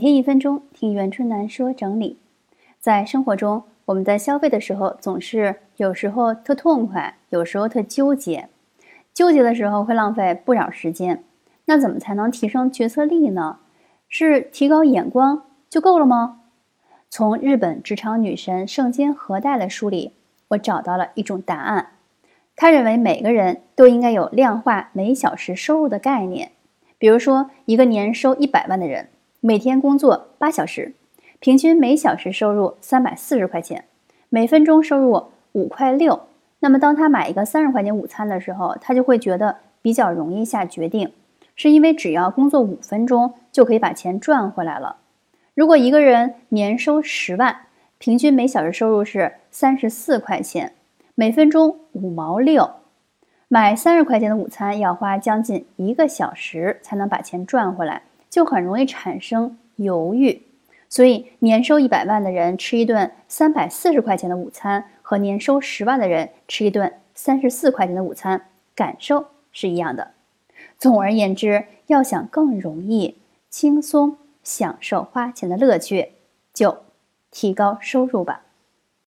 每天一分钟，听袁春楠说整理。在生活中，我们在消费的时候，总是有时候特痛快，有时候特纠结。纠结的时候会浪费不少时间。那怎么才能提升决策力呢？是提高眼光就够了吗？从日本职场女神圣间和代的书里，我找到了一种答案。他认为每个人都应该有量化每小时收入的概念。比如说，一个年收一百万的人。每天工作八小时，平均每小时收入三百四十块钱，每分钟收入五块六。那么，当他买一个三十块钱午餐的时候，他就会觉得比较容易下决定，是因为只要工作五分钟就可以把钱赚回来了。如果一个人年收十万，平均每小时收入是三十四块钱，每分钟五毛六，买三十块钱的午餐要花将近一个小时才能把钱赚回来。就很容易产生犹豫，所以年收一百万的人吃一顿三百四十块钱的午餐，和年收十万的人吃一顿三十四块钱的午餐，感受是一样的。总而言之，要想更容易、轻松享受花钱的乐趣，就提高收入吧。